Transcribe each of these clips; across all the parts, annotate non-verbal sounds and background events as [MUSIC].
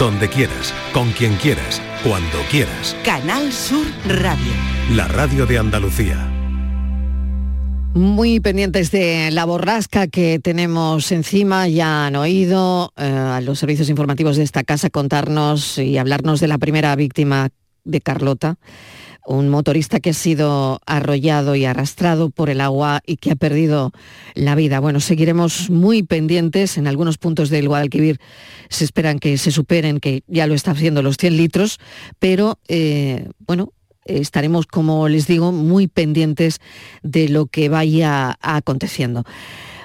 donde quieras, con quien quieras, cuando quieras. Canal Sur Radio. La radio de Andalucía. Muy pendientes de la borrasca que tenemos encima, ya han oído eh, a los servicios informativos de esta casa contarnos y hablarnos de la primera víctima de Carlota, un motorista que ha sido arrollado y arrastrado por el agua y que ha perdido la vida. Bueno, seguiremos muy pendientes. En algunos puntos del Guadalquivir se esperan que se superen, que ya lo está haciendo los 100 litros, pero eh, bueno, estaremos, como les digo, muy pendientes de lo que vaya aconteciendo.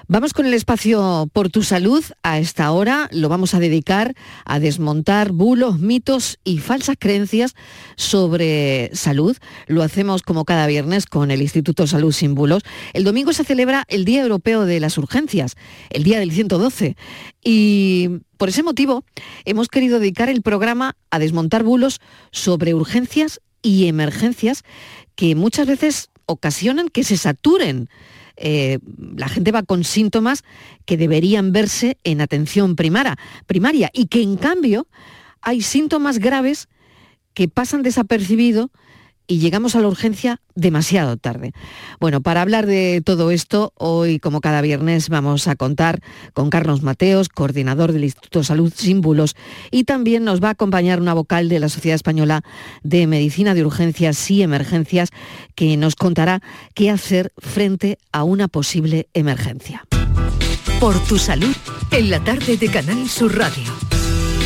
Vamos con el espacio Por tu Salud. A esta hora lo vamos a dedicar a desmontar bulos, mitos y falsas creencias sobre salud. Lo hacemos como cada viernes con el Instituto Salud Sin Bulos. El domingo se celebra el Día Europeo de las Urgencias, el Día del 112. Y por ese motivo hemos querido dedicar el programa a desmontar bulos sobre urgencias y emergencias que muchas veces ocasionan que se saturen. Eh, la gente va con síntomas que deberían verse en atención primaria, primaria y que en cambio hay síntomas graves que pasan desapercibidos y llegamos a la urgencia demasiado tarde. Bueno, para hablar de todo esto, hoy, como cada viernes, vamos a contar con Carlos Mateos, coordinador del Instituto Salud Símbolos, y también nos va a acompañar una vocal de la Sociedad Española de Medicina de Urgencias y Emergencias, que nos contará qué hacer frente a una posible emergencia. Por tu salud, en la tarde de Canal Sur Radio.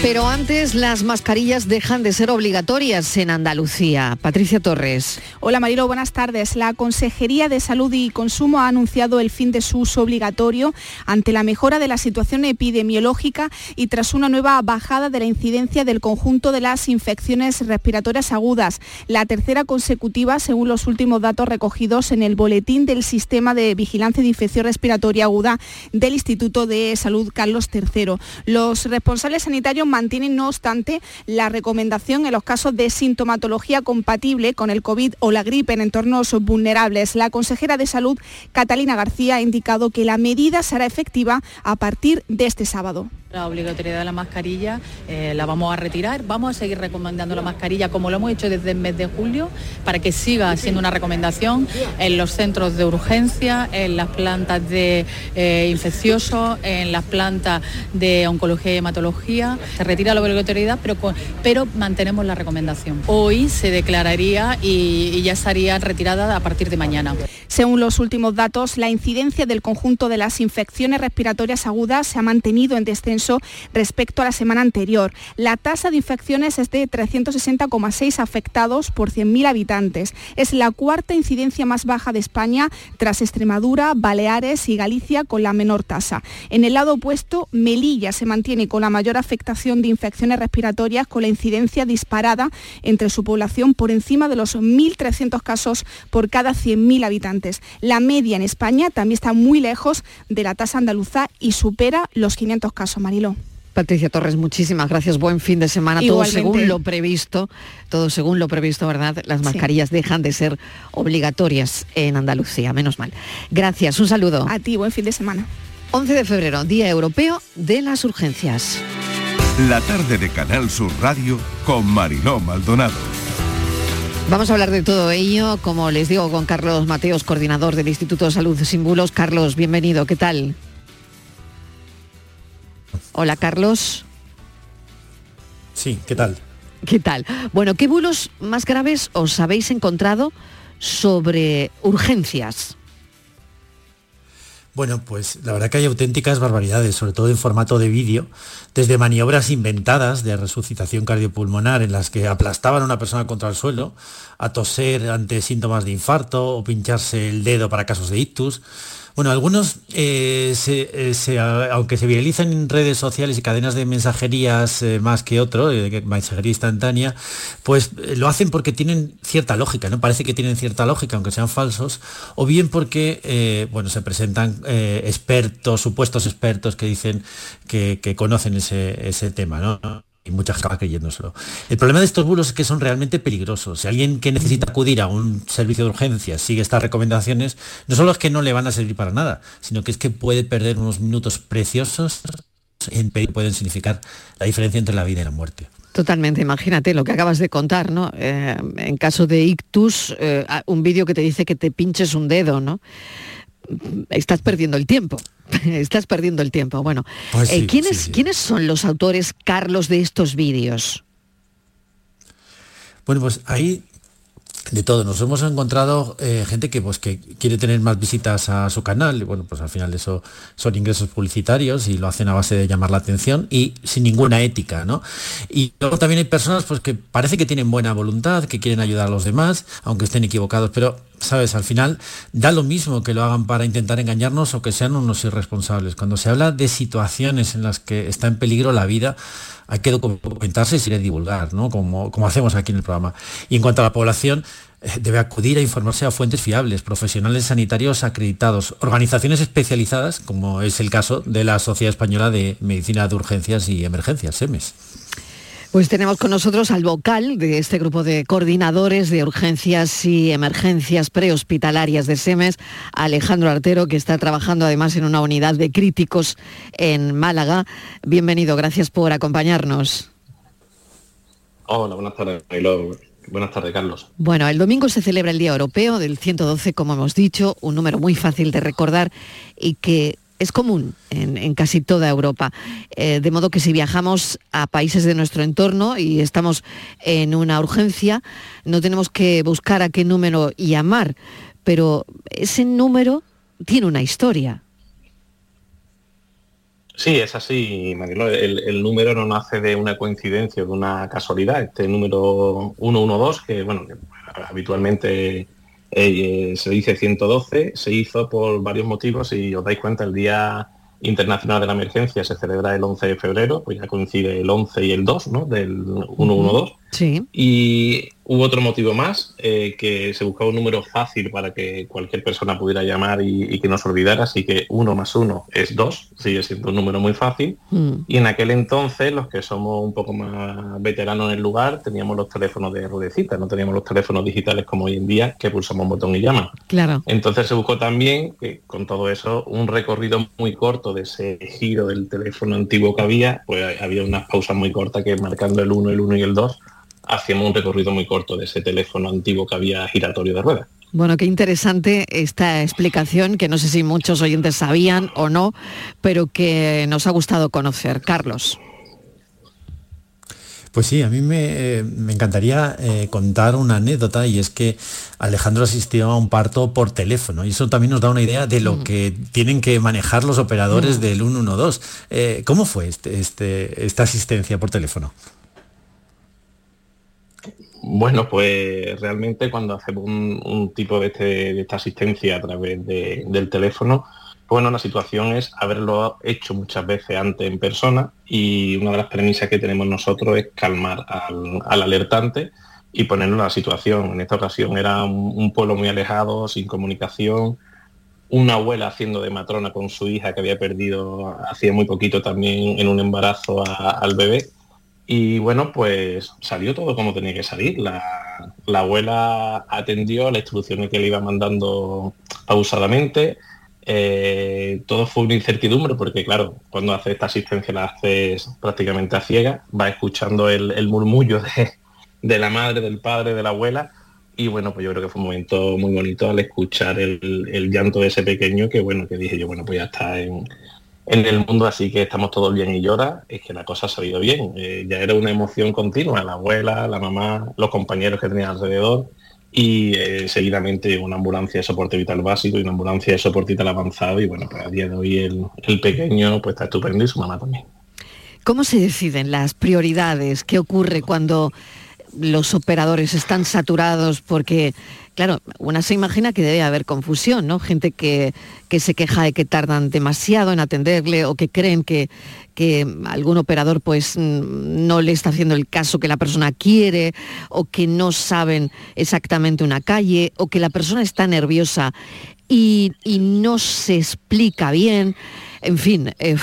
Pero antes las mascarillas dejan de ser obligatorias en Andalucía. Patricia Torres. Hola Marilo, buenas tardes. La Consejería de Salud y Consumo ha anunciado el fin de su uso obligatorio ante la mejora de la situación epidemiológica y tras una nueva bajada de la incidencia del conjunto de las infecciones respiratorias agudas, la tercera consecutiva según los últimos datos recogidos en el boletín del Sistema de Vigilancia de Infección Respiratoria Aguda del Instituto de Salud Carlos III. Los responsables sanitarios mantienen, no obstante, la recomendación en los casos de sintomatología compatible con el COVID o la gripe en entornos vulnerables. La consejera de Salud, Catalina García, ha indicado que la medida será efectiva a partir de este sábado. La obligatoriedad de la mascarilla eh, la vamos a retirar, vamos a seguir recomendando la mascarilla como lo hemos hecho desde el mes de julio para que siga siendo una recomendación en los centros de urgencia, en las plantas de eh, infecciosos, en las plantas de oncología y hematología. Se retira la obligatoriedad, pero, pero mantenemos la recomendación. Hoy se declararía y, y ya estaría retirada a partir de mañana. Según los últimos datos, la incidencia del conjunto de las infecciones respiratorias agudas se ha mantenido en descenso respecto a la semana anterior. La tasa de infecciones es de 360,6 afectados por 100.000 habitantes. Es la cuarta incidencia más baja de España tras Extremadura, Baleares y Galicia con la menor tasa. En el lado opuesto, Melilla se mantiene con la mayor afectación de infecciones respiratorias con la incidencia disparada entre su población por encima de los 1.300 casos por cada 100.000 habitantes. La media en España también está muy lejos de la tasa andaluza y supera los 500 casos. Marilo. Patricia Torres, muchísimas gracias. Buen fin de semana. Igualmente. Todo según lo previsto, todo según lo previsto, ¿verdad? Las mascarillas dejan de ser obligatorias en Andalucía, menos mal. Gracias, un saludo. A ti, buen fin de semana. 11 de febrero, Día Europeo de las Urgencias. La tarde de Canal Sur Radio con Mariló Maldonado. Vamos a hablar de todo ello, como les digo, con Carlos Mateos, coordinador del Instituto de Salud Sin Bulos. Carlos, bienvenido, ¿qué tal? Hola, Carlos. Sí, ¿qué tal? ¿Qué tal? Bueno, ¿qué bulos más graves os habéis encontrado sobre urgencias? Bueno, pues la verdad que hay auténticas barbaridades, sobre todo en formato de vídeo, desde maniobras inventadas de resucitación cardiopulmonar en las que aplastaban a una persona contra el suelo, a toser ante síntomas de infarto o pincharse el dedo para casos de ictus. Bueno, algunos, eh, eh, aunque se viralizan en redes sociales y cadenas de mensajerías eh, más que otro, eh, mensajería instantánea, pues lo hacen porque tienen cierta lógica, ¿no? Parece que tienen cierta lógica, aunque sean falsos, o bien porque, bueno, se presentan expertos, supuestos expertos que dicen que, que conocen ese, ese tema, ¿no? Y muchas acaba creyéndoselo. El problema de estos bulos es que son realmente peligrosos. Si alguien que necesita acudir a un servicio de urgencias sigue estas recomendaciones, no solo es que no le van a servir para nada, sino que es que puede perder unos minutos preciosos en pueden significar la diferencia entre la vida y la muerte. Totalmente, imagínate lo que acabas de contar, ¿no? Eh, en caso de ictus, eh, un vídeo que te dice que te pinches un dedo, ¿no? Estás perdiendo el tiempo. [LAUGHS] Estás perdiendo el tiempo. Bueno, pues eh, ¿quiénes, ¿quiénes son los autores, Carlos, de estos vídeos? Bueno, pues ahí de todo. Nos hemos encontrado eh, gente que, pues, que quiere tener más visitas a su canal y bueno, pues al final eso son ingresos publicitarios y lo hacen a base de llamar la atención y sin ninguna ética, ¿no? Y luego también hay personas pues, que parece que tienen buena voluntad, que quieren ayudar a los demás, aunque estén equivocados, pero sabes, al final da lo mismo que lo hagan para intentar engañarnos o que sean unos irresponsables. Cuando se habla de situaciones en las que está en peligro la vida, hay que documentarse y divulgar, ¿no? Como, como hacemos aquí en el programa. Y en cuanto a la población, eh, debe acudir a informarse a fuentes fiables, profesionales sanitarios acreditados, organizaciones especializadas, como es el caso de la Sociedad Española de Medicina de Urgencias y Emergencias, SEMES. Pues tenemos con nosotros al vocal de este grupo de coordinadores de urgencias y emergencias prehospitalarias de SEMES, Alejandro Artero, que está trabajando además en una unidad de críticos en Málaga. Bienvenido, gracias por acompañarnos. Hola, buenas tardes. Buenas tardes, Carlos. Bueno, el domingo se celebra el Día Europeo del 112, como hemos dicho, un número muy fácil de recordar y que es común en, casi toda Europa. Eh, de modo que si viajamos a países de nuestro entorno y estamos en una urgencia, no tenemos que buscar a qué número llamar, pero ese número tiene una historia. Sí, es así, Marilo. El, número no nace de una coincidencia, de una casualidad. Este número 112, que bueno, habitualmente eh, se dice 112, se hizo por varios motivos y os dais cuenta, el Día Internacional de la Emergencia se celebra el 11 de febrero, pues ya coincide el 11 y el 2, ¿no? Del 112. Sí. Y Hubo otro motivo más, eh, que se buscaba un número fácil para que cualquier persona pudiera llamar y, que no se olvidara, así que uno más uno es dos, sigue siendo un número muy fácil. Mm. Y en aquel entonces, los que somos un poco más veteranos en el lugar, teníamos los teléfonos de ruedecita, no teníamos los teléfonos digitales como hoy en día, que pulsamos un botón y llama. Claro. Entonces se buscó también, que con todo eso, un recorrido muy corto de ese giro del teléfono antiguo que había, pues había unas pausas muy cortas que marcando el 1, el 1 y el 2 hacíamos un recorrido muy corto de ese teléfono antiguo que había giratorio de ruedas. Bueno, qué interesante esta explicación que no sé si muchos oyentes sabían o no, pero que nos ha gustado conocer. Carlos. Pues sí, a mí me, eh, encantaría eh, contar una anécdota y es que Alejandro asistió a un parto por teléfono y eso también nos da una idea de lo mm. que tienen que manejar los operadores mm. del 112. Eh, ¿Cómo fue este, este, esta asistencia por teléfono? Bueno, pues realmente cuando hacemos un, tipo este, de, esta asistencia a través del teléfono, bueno, la situación es haberlo hecho muchas veces antes en persona y una de las premisas que tenemos nosotros es calmar al, alertante y ponerlo en la situación. En esta ocasión era un, pueblo muy alejado, sin comunicación, una abuela haciendo de matrona con su hija que había perdido hacía muy poquito también en un embarazo al bebé y bueno, pues salió todo como tenía que salir. La, abuela atendió las instrucciones que le iba mandando pausadamente. Eh, todo fue una incertidumbre porque claro, cuando haces esta asistencia la haces prácticamente a ciega, va escuchando el, murmullo de, la madre, del padre, de la abuela. Y bueno, pues yo creo que fue un momento muy bonito al escuchar el, el llanto de ese pequeño que bueno, que dije yo, bueno, pues ya está en, en el mundo, así que estamos todos bien y llora, es que la cosa ha salido bien. Eh, ya era una emoción continua, la abuela, la mamá, los compañeros que tenía alrededor y eh, seguidamente una ambulancia de soporte vital básico y una ambulancia de soporte vital avanzado y bueno, pues a día de hoy el, el pequeño pues está estupendo y su mamá también. ¿Cómo se deciden las prioridades? ¿Qué ocurre cuando los operadores están saturados porque claro, una se imagina que debe haber confusión, ¿no? Gente que, se queja de que tardan demasiado en atenderle o que creen que, que algún operador pues mm, no le está haciendo el caso que la persona quiere o que no saben exactamente una calle o que la persona está nerviosa y, no se explica bien. En fin, eh,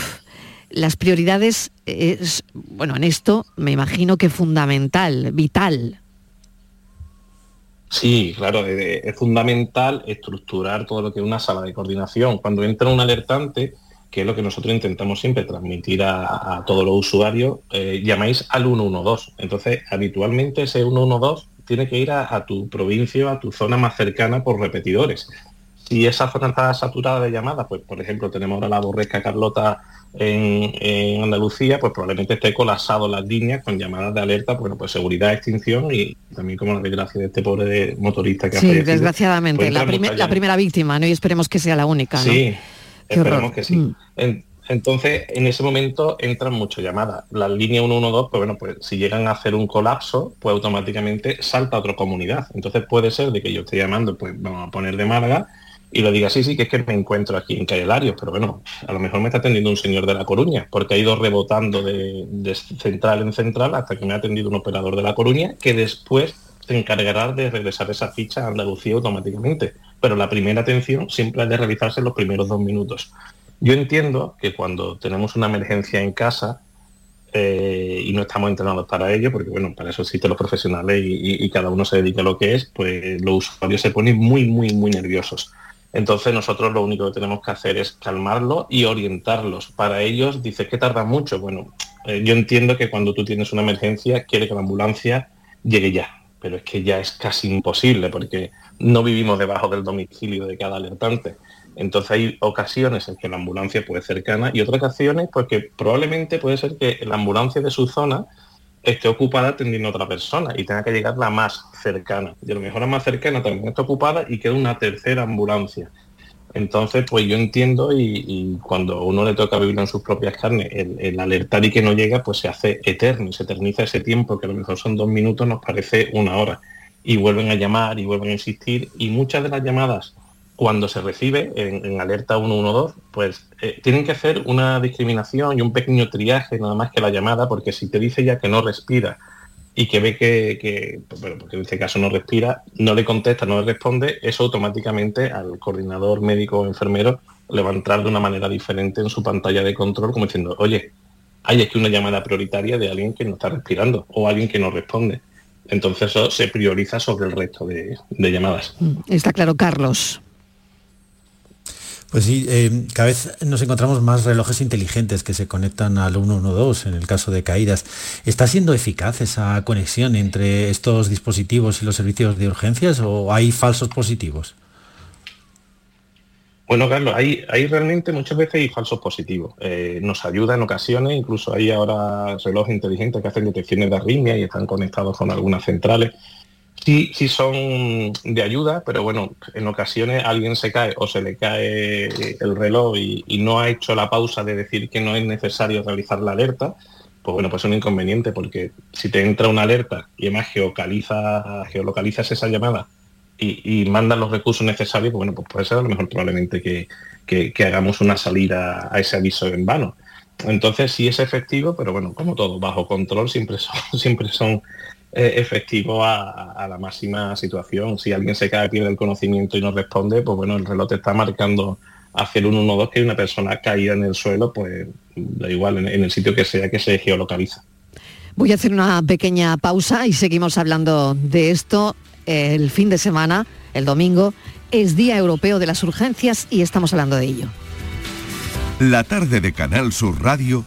las prioridades es, bueno, en esto me imagino que fundamental, vital. Sí, claro, es fundamental estructurar todo lo que es una sala de coordinación. Cuando entra un alertante, que es lo que nosotros intentamos siempre transmitir a, todos los usuarios, eh, llamáis al 112. Entonces, habitualmente ese 112 tiene que ir a, tu provincia, a tu zona más cercana por repetidores. Si esa zona está saturada de llamadas, pues por ejemplo tenemos ahora la borresca Carlota en, Andalucía, pues probablemente esté colapsado las líneas con llamadas de alerta, bueno, pues seguridad, extinción y también como la desgracia de este pobre motorista que sí, desgraciadamente, pues la, primera víctima, ¿no? Y esperemos que sea la única, Sí, esperemos que sí. Mm. entonces, en ese momento entran muchas llamadas. Las líneas 112, pues bueno, pues si llegan a hacer un colapso, pues automáticamente salta a otra comunidad. Entonces puede ser de que yo esté llamando, pues vamos a poner de Málaga, y lo diga, sí, sí, que es que me encuentro aquí en Calle pero bueno, a lo mejor me está atendiendo un señor de La Coruña, porque ha ido rebotando de, central en central hasta que me ha atendido un operador de La Coruña, que después se encargará de regresar esa ficha a Andalucía automáticamente. Pero la primera atención siempre ha de realizarse en los primeros dos minutos. Yo entiendo que cuando tenemos una emergencia en casa, eh, y no estamos entrenados para ello, porque bueno, para eso existen los profesionales y, y, cada uno se dedica a lo que es, pues los usuarios se ponen muy, muy, muy nerviosos. Entonces nosotros lo único que tenemos que hacer es calmarlo y orientarlos. Para ellos dice que tarda mucho. Bueno, eh, yo entiendo que cuando tú tienes una emergencia quiere que la ambulancia llegue ya, pero es que ya es casi imposible porque no vivimos debajo del domicilio de cada alertante. Entonces hay ocasiones en que la ambulancia puede ser cercana y otras ocasiones porque probablemente puede ser que la ambulancia de su zona esté ocupada atendiendo a otra persona y tenga que llegar la más cercana. Y a lo mejor la más cercana también está ocupada y queda una tercera ambulancia. Entonces, pues yo entiendo y, cuando uno le toca vivir en sus propias carnes, el, alertar y que no llega, pues se hace eterno y se eterniza ese tiempo, que a lo mejor son dos minutos, nos parece una hora. Y vuelven a llamar y vuelven a insistir y muchas de las llamadas cuando se recibe en, alerta 112, pues eh, tienen que hacer una discriminación y un pequeño triaje nada más que la llamada, porque si te dice ya que no respira y que ve que, pues, bueno, porque en este caso no respira, no le contesta, no le responde, eso automáticamente al coordinador médico o enfermero le va a entrar de una manera diferente en su pantalla de control, como diciendo, oye, hay aquí una llamada prioritaria de alguien que no está respirando o alguien que no responde. Entonces eso se prioriza sobre el resto de llamadas. Mm, está claro, Carlos. Pues sí, eh, cada vez nos encontramos más relojes inteligentes que se conectan al 112 en el caso de caídas. ¿Está siendo eficaz esa conexión entre estos dispositivos y los servicios de urgencias o hay falsos positivos? Bueno, Carlos, hay, realmente muchas veces falsos positivos. Eh, nos ayuda en ocasiones, incluso hay ahora relojes inteligentes que hacen detecciones de arritmia y están conectados con algunas centrales Sí, sí son de ayuda, pero bueno, en ocasiones alguien se cae o se le cae el reloj y, no ha hecho la pausa de decir que no es necesario realizar la alerta, pues bueno, pues es un inconveniente porque si te entra una alerta y además geocaliza, geolocalizas esa llamada y, y mandas los recursos necesarios, pues bueno, pues puede ser a lo mejor probablemente que, que hagamos una salida a ese aviso en vano. Entonces sí es efectivo, pero bueno, como todo, bajo control siempre son, [LAUGHS] siempre son efectivo a, la máxima situación. Si alguien se cae, pierde el conocimiento y no responde, pues bueno, el reloj te está marcando hacia el 112 que hay una persona caída en el suelo, pues da igual, en, el sitio que sea que se geolocaliza. Voy a hacer una pequeña pausa y seguimos hablando de esto. El fin de semana, el domingo, es Día Europeo de las Urgencias y estamos hablando de ello. La tarde de Canal Sur Radio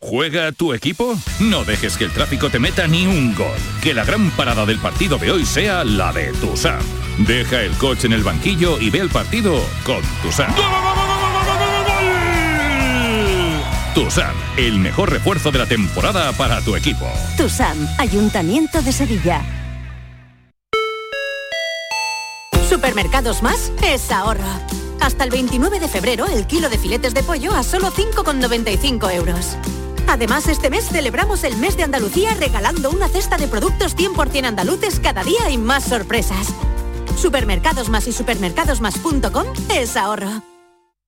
¿Juega tu equipo? No dejes que el tráfico te meta ni un gol. Que la gran parada del partido de hoy sea la de Tusam. Deja el coche en el banquillo y ve el partido con Tusam. Tusam, el mejor refuerzo de la temporada para tu equipo. Tusam, Ayuntamiento de Sevilla. Supermercados Más es ahorro. Hasta el 29 de febrero el kilo de filetes de pollo a solo 5,95 euros. Además, este mes celebramos el mes de Andalucía regalando una cesta de productos 100% andaluces cada día y más sorpresas. Supermercados más y supermercadosmás.com es ahorro.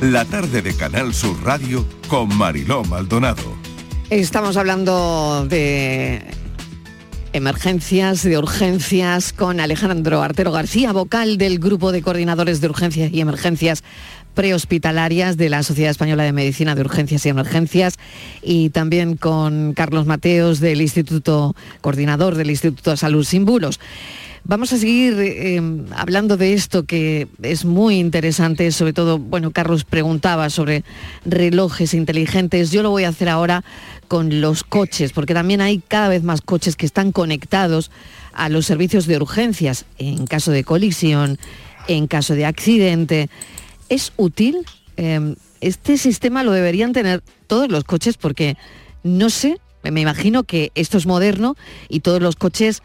La tarde de Canal Sur Radio con Mariló Maldonado. Estamos hablando de emergencias, de urgencias con Alejandro Artero García, vocal del Grupo de Coordinadores de Urgencias y Emergencias prehospitalarias de la Sociedad Española de Medicina de Urgencias y Emergencias y también con Carlos Mateos del Instituto Coordinador del Instituto de Salud Sin Bulos. Vamos a seguir eh, hablando de esto que es muy interesante, sobre todo, bueno, Carlos preguntaba sobre relojes inteligentes. Yo lo voy a hacer ahora con los coches, porque también hay cada vez más coches que están conectados a los servicios de urgencias en caso de colisión, en caso de accidente. ¿Es útil? Eh, este sistema lo deberían tener todos los coches porque no sé, me imagino que esto es moderno y todos los coches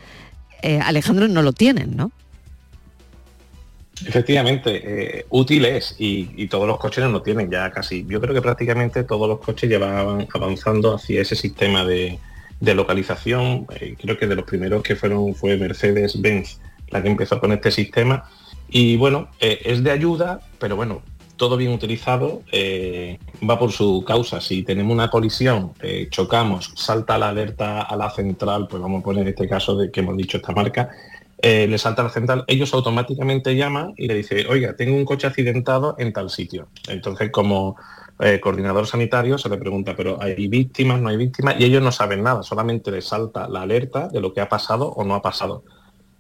eh, Alejandro, no lo tienen, ¿no? Efectivamente, eh, útil es y, todos los coches no lo tienen ya casi. Yo creo que prácticamente todos los coches llevaban avanzando hacia ese sistema de, localización. Eh, creo que de los primeros que fueron fue Mercedes-Benz la que empezó con este sistema. Y bueno, es de ayuda, pero bueno, todo bien utilizado va por su causa. Si tenemos una colisión, chocamos, salta la alerta a la central, pues vamos a poner este caso de que hemos dicho esta marca, eh, le salta a la central, ellos automáticamente llaman y le dicen, oiga, tengo un coche accidentado en tal sitio. Entonces, como eh, coordinador sanitario se le pregunta, pero ¿hay víctimas, no hay víctimas? Y ellos no saben nada, solamente les salta la alerta de lo que ha pasado o no ha pasado.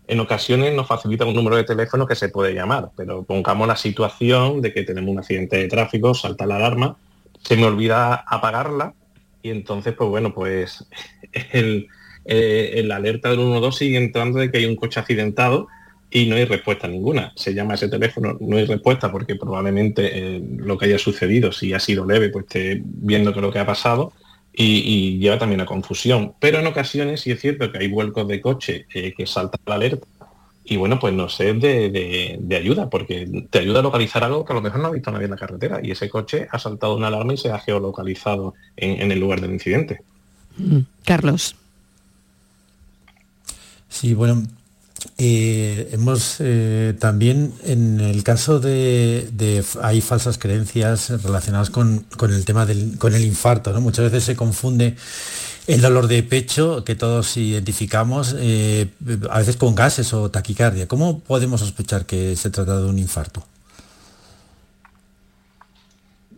En ocasiones nos facilita un número de teléfono que se puede llamar, pero pongamos la situación de que tenemos un accidente de tráfico, salta la alarma, se me olvida apagarla y entonces, pues bueno, pues [LAUGHS] el, eh, alerta del 112 sigue entrando de que hay un coche accidentado y no hay respuesta ninguna. Se llama ese teléfono, no hay respuesta porque probablemente eh, lo que haya sucedido, si ha sido leve, pues esté viendo que lo que ha pasado y, lleva también a confusión. Pero en ocasiones sí es cierto que hay vuelcos de coche eh, que salta la alerta y bueno, pues no sé de, ayuda, porque te ayuda a localizar algo que a lo mejor no ha visto nadie en la carretera y ese coche ha saltado una alarma y se ha geolocalizado en, el lugar del incidente. Mm, Carlos. Sí, bueno, eh, hemos eh, también en el caso de, hay falsas creencias relacionadas con, el tema del con el infarto, ¿no? Muchas veces se confunde el dolor de pecho que todos identificamos, eh, a veces con gases o taquicardia. ¿Cómo podemos sospechar que se trata de un infarto?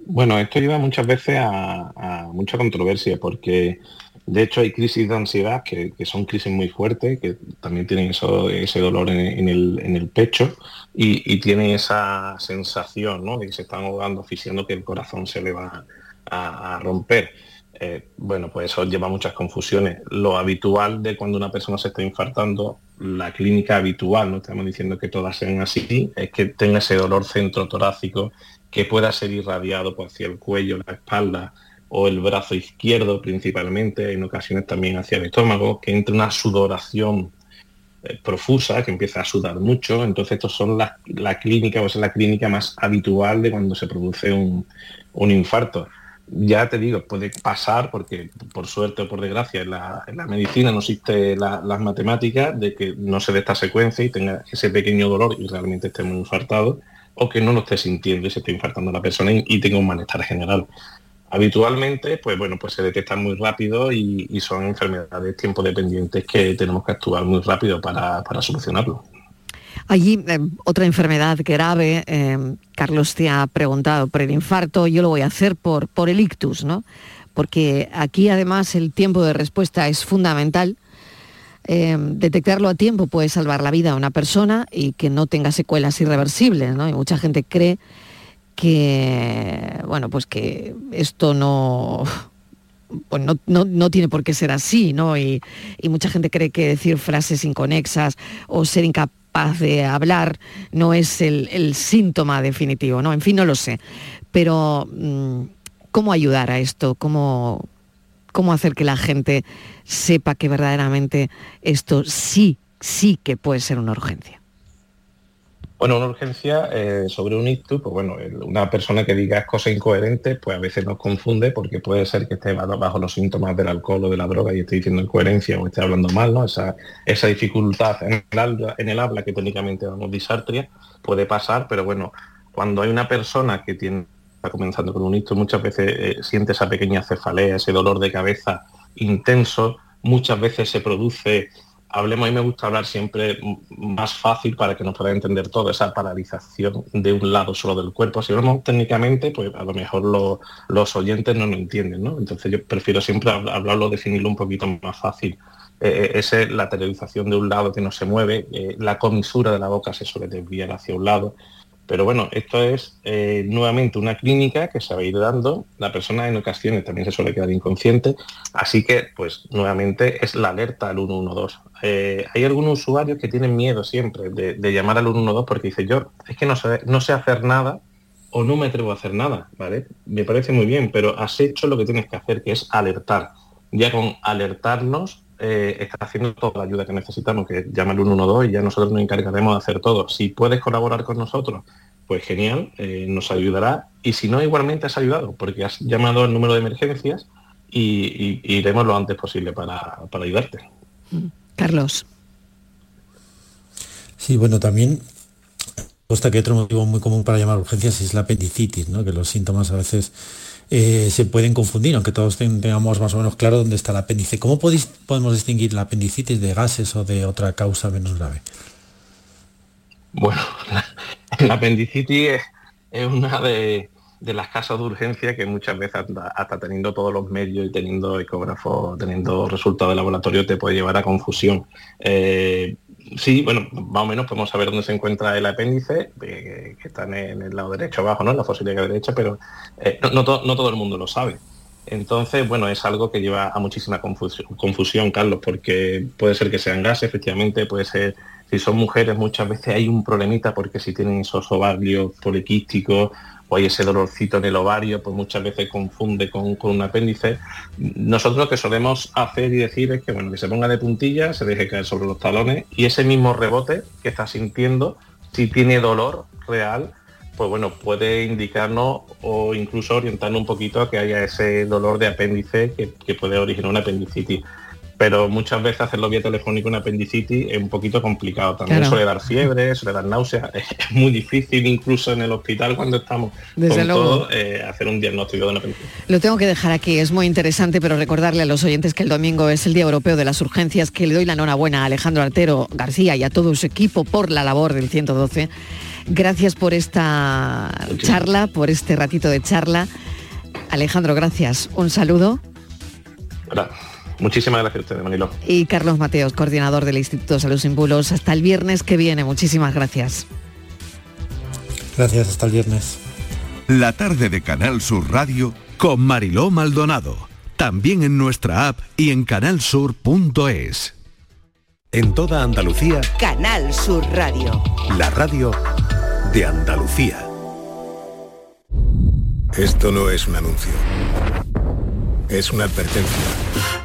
Bueno, esto lleva muchas veces a, mucha controversia porque de hecho hay crisis de ansiedad que, son crisis muy fuertes, que también tienen ese dolor en, el, pecho y, tienen esa sensación ¿no? de que se están ahogando, asfixiando, que el corazón se le va a romper. Eh, bueno, pues eso lleva muchas confusiones. Lo habitual de cuando una persona se está infartando, la clínica habitual, no estamos diciendo que todas sean así, es que tenga ese dolor centro torácico que pueda ser irradiado hacia el cuello, la espalda o el brazo izquierdo principalmente, en ocasiones también hacia el estómago, que entre una sudoración eh, profusa, que empieza a sudar mucho. Entonces, estos son la, clínica, o es la clínica más habitual de cuando se produce un infarto ya te digo, puede pasar, porque por suerte o por desgracia en la, medicina no existe las matemáticas de que no se dé esta secuencia y tenga ese pequeño dolor y realmente esté muy infartado, o que no lo esté sintiendo y se esté infartando la persona y, tenga un malestar general. Habitualmente, pues bueno, pues se detectan muy rápido y, son enfermedades tiempo dependientes que tenemos que actuar muy rápido para solucionarlo. Allí, eh, otra enfermedad grave, eh, Carlos te ha preguntado por el infarto, yo lo voy a hacer por, por el ictus, ¿no? Porque aquí además el tiempo de respuesta es fundamental. eh, detectarlo a tiempo puede salvar la vida a una persona y que no tenga secuelas irreversibles, ¿no? Y mucha gente cree que, bueno, pues que esto no, pues no, tiene por qué ser así, ¿no? Y, mucha gente cree que decir frases inconexas o ser incapaz de hablar no es el, síntoma definitivo, ¿no? En fin, no lo sé. Pero, mm, ¿cómo ayudar a esto? ¿Cómo, ¿Cómo hacer que la gente sepa que verdaderamente esto sí, sí que puede ser una urgencia? Bueno, una urgencia eh, sobre un ictus, pues bueno, una persona que diga cosas incoherentes, pues a veces nos confunde porque puede ser que esté bajo los síntomas del alcohol o de la droga y esté diciendo incoherencia o esté hablando mal, ¿no? Esa, esa dificultad en el, habla, que técnicamente llamamos disartria puede pasar, pero bueno, cuando hay una persona que tiene, está comenzando con un ictus, muchas veces eh, siente esa pequeña cefalea, ese dolor de cabeza intenso, muchas veces se produce hablemos, y me gusta hablar siempre más fácil para que nos pueda entender todo, esa paralización de un lado solo del cuerpo. Si hablamos técnicamente, pues a lo mejor los oyentes no lo entienden, ¿no? Entonces yo prefiero siempre hablarlo, definirlo un poquito más fácil. Eh, eh, es la lateralización de un lado que no se mueve, eh, la comisura de la boca se suele desviar hacia un lado, pero bueno, esto es eh, nuevamente una clínica que se va a ir dando. La persona en ocasiones también se suele quedar inconsciente. Así que, pues nuevamente es la alerta al 112. Eh, hay algunos usuarios que tienen miedo siempre de, llamar al 112 porque dice yo, es que no sé, no sé hacer nada o no me atrevo a hacer nada, ¿vale? Me parece muy bien, pero has hecho lo que tienes que hacer, que es alertar. Ya con alertarnos eh, está haciendo toda la ayuda que necesitamos, que llama al 112 y ya nosotros nos encargaremos de hacer todo. Si puedes colaborar con nosotros, pues genial, eh, nos ayudará. Y si no, igualmente has ayudado, porque has llamado al número de emergencias y, iremos lo antes posible para, ayudarte. Carlos. Sí, bueno, también consta que otro motivo muy común para llamar urgencias es la apendicitis, ¿no? que los síntomas a veces eh, se pueden confundir, aunque todos tengamos más o menos claro dónde está el apéndice. ¿Cómo podemos distinguir la apendicitis de gases o de otra causa menos grave? Bueno, la, apendicitis es, una de, las causas de urgencia que muchas veces hasta, teniendo todos los medios y teniendo ecógrafos, teniendo resultados de laboratorio te puede llevar a confusión. Eh, Sí, bueno, más o menos podemos saber dónde se encuentra el apéndice, eh, que está en el, lado derecho abajo, ¿no? En la fosilía derecha, pero eh, no, todo el mundo lo sabe. Entonces, bueno, es algo que lleva a muchísima confusión, confusión, Carlos, porque puede ser que sean gases, efectivamente, puede ser, si son mujeres, muchas veces hay un problemita porque si tienen esos ovarios poliquísticos hay ese dolorcito en el ovario, pues muchas veces confunde con, un apéndice. Nosotros lo que solemos hacer y decir es que, bueno, que se ponga de puntillas, se deje caer sobre los talones y ese mismo rebote que está sintiendo, si tiene dolor real, pues bueno, puede indicarnos o incluso orientarnos un poquito a que haya ese dolor de apéndice que, que puede originar una apendicitis pero muchas veces hacerlo vía telefónico en apendicitis es un poquito complicado. También suele dar fiebre, suele dar náuseas. [LAUGHS] Es muy difícil incluso en el hospital cuando estamos con todo eh, hacer un diagnóstico de una apendicitis. Lo tengo que dejar aquí, es muy interesante, pero recordarle a los oyentes que el domingo es el Día Europeo de las Urgencias, que le doy la enhorabuena a Alejandro Artero García y a todo su equipo por la labor del 112. Gracias por esta charla, por este ratito de charla. Alejandro, gracias. Un saludo. Muchísimas gracias a ustedes, Manilo. Y Carlos Mateos, coordinador del Instituto Salud Sin Bulos. Hasta el viernes que viene. Muchísimas gracias. Gracias, hasta el viernes. La tarde de Canal Sur Radio con Mariló Maldonado. También en nuestra app y en canalsur.es. En toda Andalucía. Canal Sur Radio. La radio de Andalucía. Esto no es un anuncio. Es una advertencia.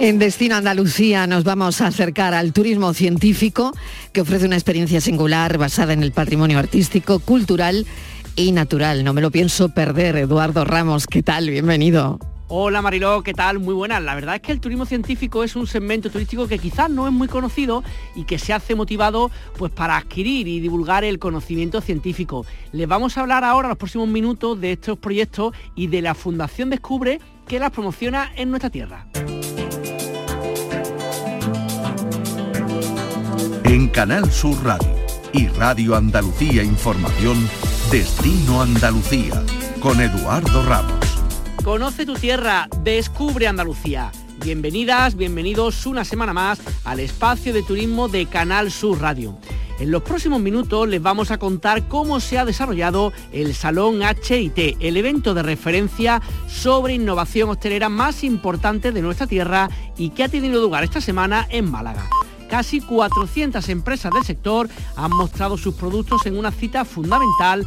En Destino Andalucía nos vamos a acercar al turismo científico que ofrece una experiencia singular basada en el patrimonio artístico, cultural y natural. No me lo pienso perder. Eduardo Ramos, ¿qué tal? Bienvenido. Hola Mariló, ¿qué tal? Muy buenas. La verdad es que el turismo científico es un segmento turístico que quizás no es muy conocido y que se hace motivado pues para adquirir y divulgar el conocimiento científico. Les vamos a hablar ahora en los próximos minutos de estos proyectos y de la Fundación Descubre que las promociona en nuestra tierra. En Canal Sur Radio y Radio Andalucía Información, Destino Andalucía, con Eduardo Ramos. Conoce tu tierra, descubre Andalucía. Bienvenidas, bienvenidos una semana más al espacio de turismo de Canal Sur Radio. En los próximos minutos les vamos a contar cómo se ha desarrollado el Salón HIT, el evento de referencia sobre innovación hostelera más importante de nuestra tierra y que ha tenido lugar esta semana en Málaga. Casi 400 empresas del sector han mostrado sus productos en una cita fundamental